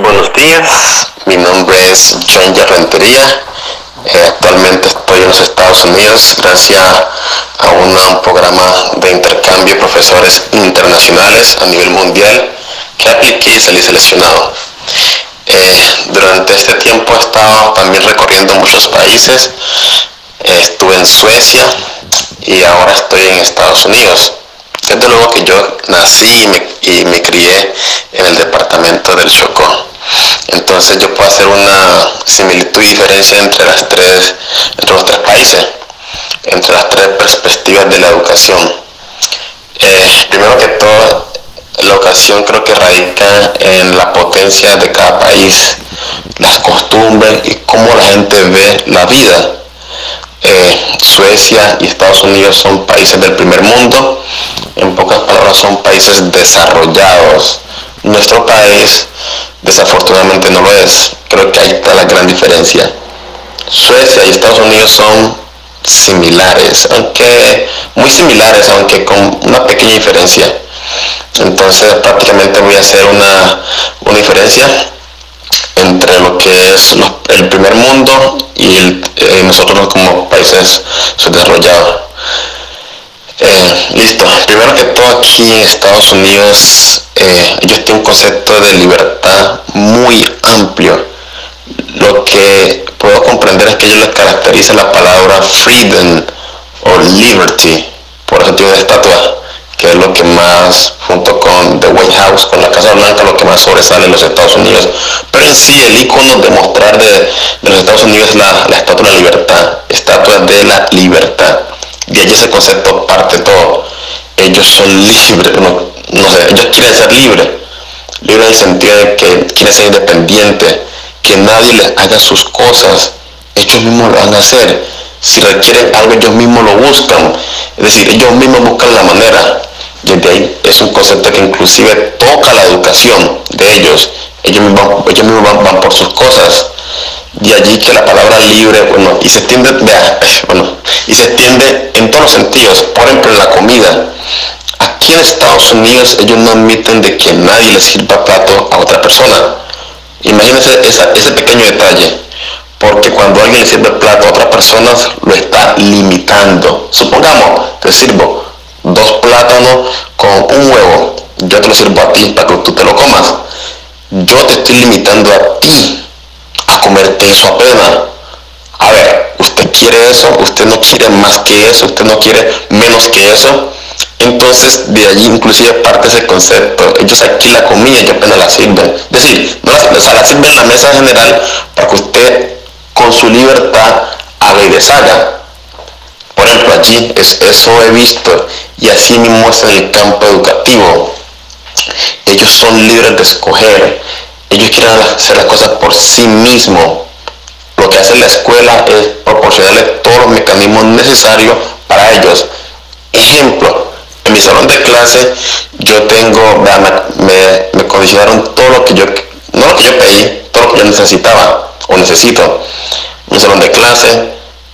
Buenos días, mi nombre es John Rentería. Eh, actualmente estoy en los Estados Unidos gracias a un programa de intercambio de profesores internacionales a nivel mundial que apliqué y salí seleccionado. Eh, durante este tiempo he estado también recorriendo muchos países. Estuve en Suecia y ahora estoy en Estados Unidos. Desde luego que yo nací y me, crié en el departamento del Chocó. Entonces yo puedo hacer una similitud y diferencia entre las tres, entre los tres países, entre las tres perspectivas de la educación. Eh, primero que todo, la educación creo que radica en la potencia de cada país, las costumbres y cómo la gente ve la vida. Eh, Suecia y Estados Unidos son países del primer mundo, en pocas palabras son países desarrollados. Nuestro país desafortunadamente no lo es, creo que ahí está la gran diferencia. Suecia y Estados Unidos son similares, aunque muy similares, aunque con una pequeña diferencia. Entonces prácticamente voy a hacer una, una diferencia entre lo que es el primer mundo y eh, nosotros como países subdesarrollados. Eh, listo, primero que todo aquí en Estados Unidos eh, ellos tienen un concepto de libertad muy amplio. Lo que puedo comprender es que ellos les caracteriza la palabra freedom o liberty, por eso tiene una estatua que es lo que más, junto con The White House, con la Casa Blanca, lo que más sobresale en los Estados Unidos. Pero en sí, el icono de mostrar de, los Estados Unidos es la, estatua de la libertad, estatua de la libertad. De allí ese concepto parte todo. Ellos son libres, no sé, ellos quieren ser libres. Libres en el sentido de que quieren ser independientes, que nadie les haga sus cosas, ellos mismos lo van a hacer. Si requieren algo, ellos mismos lo buscan. Es decir, ellos mismos buscan la manera. Desde ahí es un concepto que inclusive toca la educación de ellos. Ellos mismos, van, por sus cosas. De allí que la palabra libre, bueno, y se extiende, bueno, y se extiende en todos los sentidos. Por ejemplo, en la comida. Aquí en Estados Unidos ellos no admiten de que nadie les sirva plato a otra persona. Imagínense ese pequeño detalle. Porque cuando alguien le sirve plato a otras personas, lo está limitando. Supongamos, te sirvo dos plátanos con un huevo, yo te lo sirvo a ti para que tú te lo comas. Yo te estoy limitando a ti a comerte eso apenas. A ver, usted quiere eso, usted no quiere más que eso, usted no quiere menos que eso. Entonces de allí inclusive parte ese concepto. Ellos aquí la comida y apenas la sirven. Es decir, no la, sea, la sirven en la mesa general para que usted con su libertad haga y deshaga. Por ejemplo, allí es, eso he visto y así mismo es en el campo educativo. Ellos son libres de escoger, ellos quieren hacer las cosas por sí mismos. Lo que hace la escuela es proporcionarles todos los mecanismos necesarios para ellos. Ejemplo, en mi salón de clase yo tengo, me, me condicionaron todo lo que yo, no lo que yo pedí, todo lo que yo necesitaba o necesito. Un salón de clase,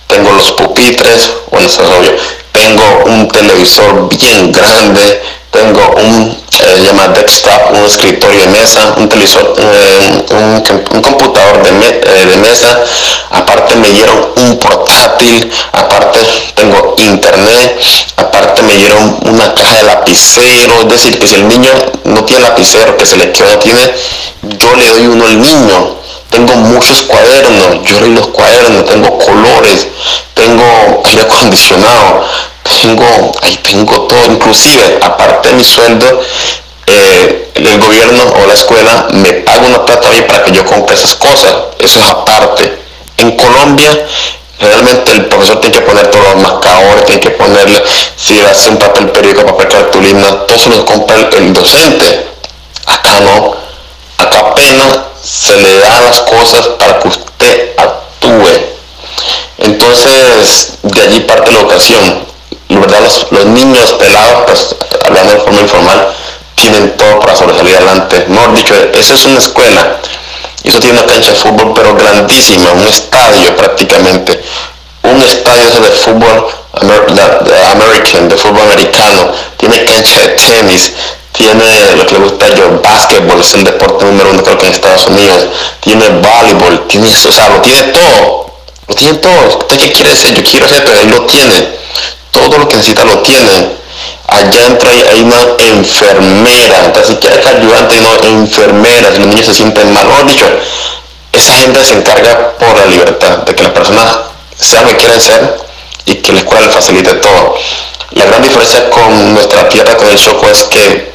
tengo los pupitres, bueno, eso es obvio, tengo un televisor bien grande, tengo un eh, llama desktop, un escritorio de mesa, un televisor, eh, un, computador de, eh, de, mesa, aparte me dieron un portátil, aparte tengo internet, aparte me dieron una caja de lapicero, es decir, que si el niño no tiene lapicero, que se le queda, no tiene, yo le doy uno al niño, tengo muchos cuadernos, yo los cuadernos, tengo colores, tengo aire acondicionado, tengo, ahí tengo todo, inclusive aparte de mi sueldo, eh, el gobierno o la escuela me paga una plata ahí para que yo compre esas cosas, eso es aparte. En Colombia realmente el profesor tiene que poner todos los marcadores, tiene que ponerle, si hace un papel periódico, papel cartulina, todo eso lo compra el docente. Acá no, se le da las cosas para que usted actúe. Entonces, de allí parte la ocasión. ¿verdad? Los, niños pelados, pues, hablando de forma informal, tienen todo para sobresalir adelante. Mejor dicho, esa es una escuela. Eso tiene una cancha de fútbol, pero grandísima, un estadio prácticamente. Un estadio de fútbol American, de fútbol americano. Tiene cancha de tenis, tiene lo que le gusta yo, básquetbol, es el deporte número uno creo que en Estados Unidos, tiene voleibol, tiene, o sea, lo tiene todo, lo tiene todo. ¿Usted qué quiere ser? Yo quiero ser, pero él lo tiene. Todo lo que necesita lo tiene. Allá entra hay una enfermera, entonces si quiere que ayudante, no, enfermera, si los niños se sienten mal, dicho, esa gente se encarga por la libertad, de que las personas sean lo que quieren ser y que la escuela les facilite todo. La gran diferencia con nuestra tierra, con el Choco, es que,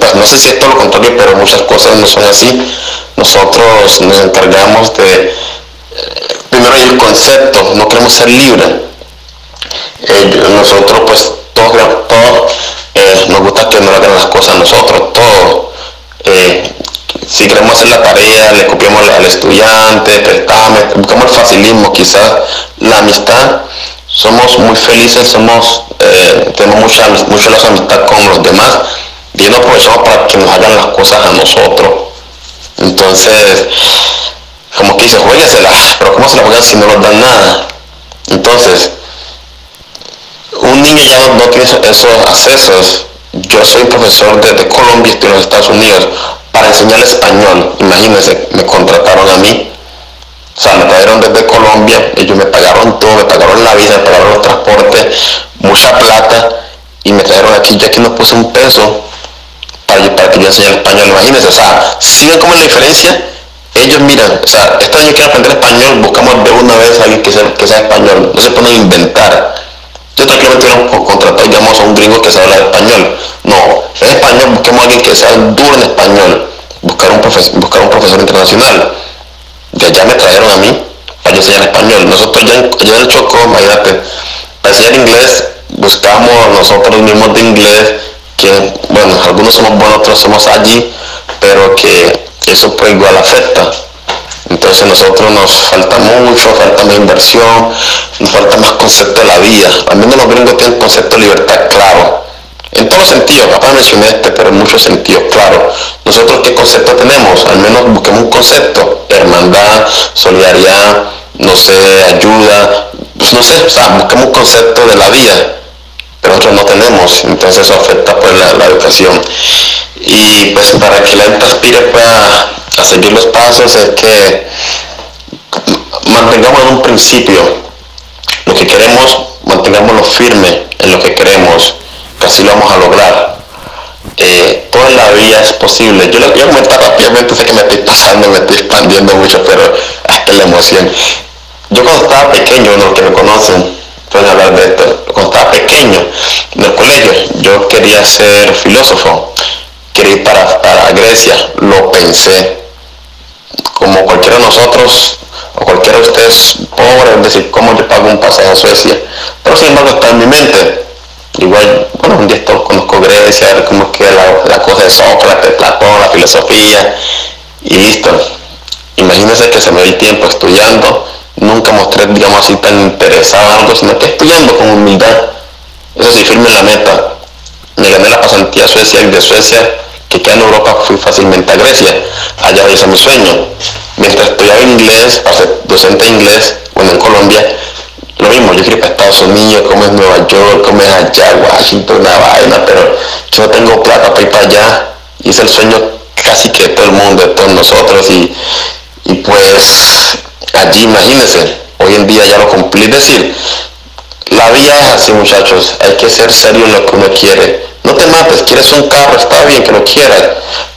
pues no sé si es todo lo contrario, pero muchas cosas no son así. Nosotros nos encargamos de, eh, primero el concepto, no queremos ser libres. Eh, nosotros pues todos, todo, eh, nos gusta que nos hagan las cosas nosotros, todo. si queremos hacer la tarea, le copiamos al estudiante, prestamos, buscamos el facilismo, quizás la amistad somos muy felices, somos, eh, tenemos mucha, mucha amistad con los demás y no aprovechamos para que nos hagan las cosas a nosotros. Entonces, como que dice, jueguesela, pero ¿cómo se la juegan si no nos dan nada? Entonces, un niño ya no, tiene esos, accesos. Yo soy profesor desde Colombia, estoy en los Estados Unidos, para enseñar español. Imagínense, me contrataron a mí o sea, me trajeron desde Colombia, ellos me pagaron todo, me pagaron la vida, me pagaron los transportes, mucha plata, y me trajeron aquí, yo aquí no puse un peso para, que yo enseñara español, imagínense, o sea, si ven cómo es la diferencia, ellos miran, o sea, este año quiero aprender español, buscamos de una vez a alguien que sea, que sea español, no se ponen a inventar. Yo tranquilamente no contratar, digamos, a un gringo que sabe hablar español. No, en español busquemos a alguien que sea duro en español, buscar un, buscar un profesor internacional de allá me trajeron a mí para enseñar español. Nosotros ya, en el Chocó, imagínate, para enseñar inglés buscamos nosotros mismos de inglés, que bueno, algunos somos buenos, otros somos allí, pero que eso pues igual afecta. Entonces nosotros nos falta mucho, falta más inversión, nos falta más concepto de la vida. Al menos los gringos tienen concepto de libertad claro en todos sentidos, papá mencioné este, pero en muchos sentidos, claro. Nosotros qué concepto tenemos, al menos busquemos un concepto, hermandad, solidaridad, no sé, ayuda, pues no sé, o sea, busquemos un concepto de la vida, nosotros no tenemos, entonces eso afecta pues la, educación. Y pues para que la gente aspire pues a, seguir los pasos es que mantengamos en un principio lo que queremos, mantengámoslo firme en lo que queremos casi lo vamos a lograr. Eh, toda la vida es posible. Yo lo quiero comentar rápidamente, sé que me estoy pasando, me estoy expandiendo mucho, pero hasta la emoción. Yo cuando estaba pequeño, los que me conocen pueden hablar de esto, cuando estaba pequeño en el colegio, yo quería ser filósofo, quería ir para, para Grecia, lo pensé. Como cualquiera de nosotros, o cualquiera de ustedes pobre, es decir, cómo yo pago un pasaje a Suecia. Pero sin embargo está en mi mente Igual, bueno, un día conozco Grecia, ver cómo es que la, la cosa de Sócrates, Platón, la filosofía, y listo. Imagínense que se me dio tiempo estudiando, nunca mostré, digamos así, tan interesado en algo, sino que estudiando con humildad. Eso sí, firme la meta. Me gané la pasantía a Suecia y de Suecia, que queda en Europa, fui fácilmente a Grecia. Allá hice mi sueño. Mientras estudiaba inglés, para docente de inglés, bueno, en Colombia, lo mismo, yo quiero ir para Estados Unidos, como es Nueva York, como es allá, Washington, una vaina, pero yo no tengo plata para ir para allá. Y es el sueño casi que todo el mundo, de todos nosotros. Y, y pues allí, imagínense, hoy en día ya lo cumplí. Es decir, la vida es así, muchachos. Hay que ser serio en lo que uno quiere. No te mates, quieres un carro, está bien que lo quieras,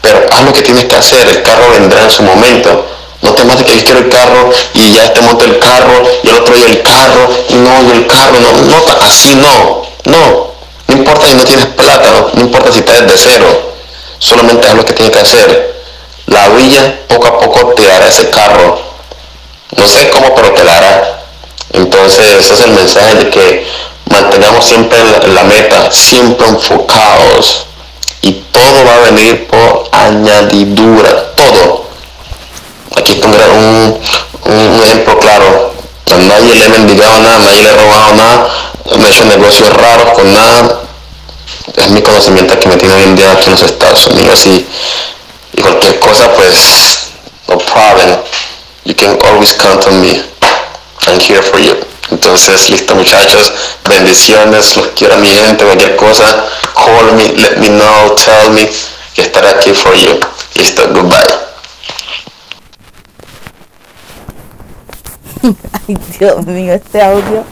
pero haz lo que tienes que hacer. El carro vendrá en su momento no te mates que quiero el carro y ya te monto el carro y el otro día el carro y no, y el carro, no, no, así no, no. No importa si no tienes plata, no, importa si estás de cero, solamente haz lo que tienes que hacer. La villa poco a poco te dará ese carro. No sé cómo, pero te la. Entonces ese es el mensaje de que mantengamos siempre la meta, siempre enfocados. Y todo va a venir por añadidura, todo Aquí está un, un, ejemplo claro. nadie le he mendigado nada, nadie le he robado nada, no he hecho negocios raros con nada. Es mi conocimiento que me tiene hoy en día aquí en los Estados Unidos y, y cualquier cosa, pues, no problem. You can always count on me. I'm here for you. Entonces, listo muchachos, bendiciones, los quiero a mi gente, cualquier cosa, call me, let me know, tell me, que estaré aquí for you. Listo, goodbye. Ay, Dios mío, este audio.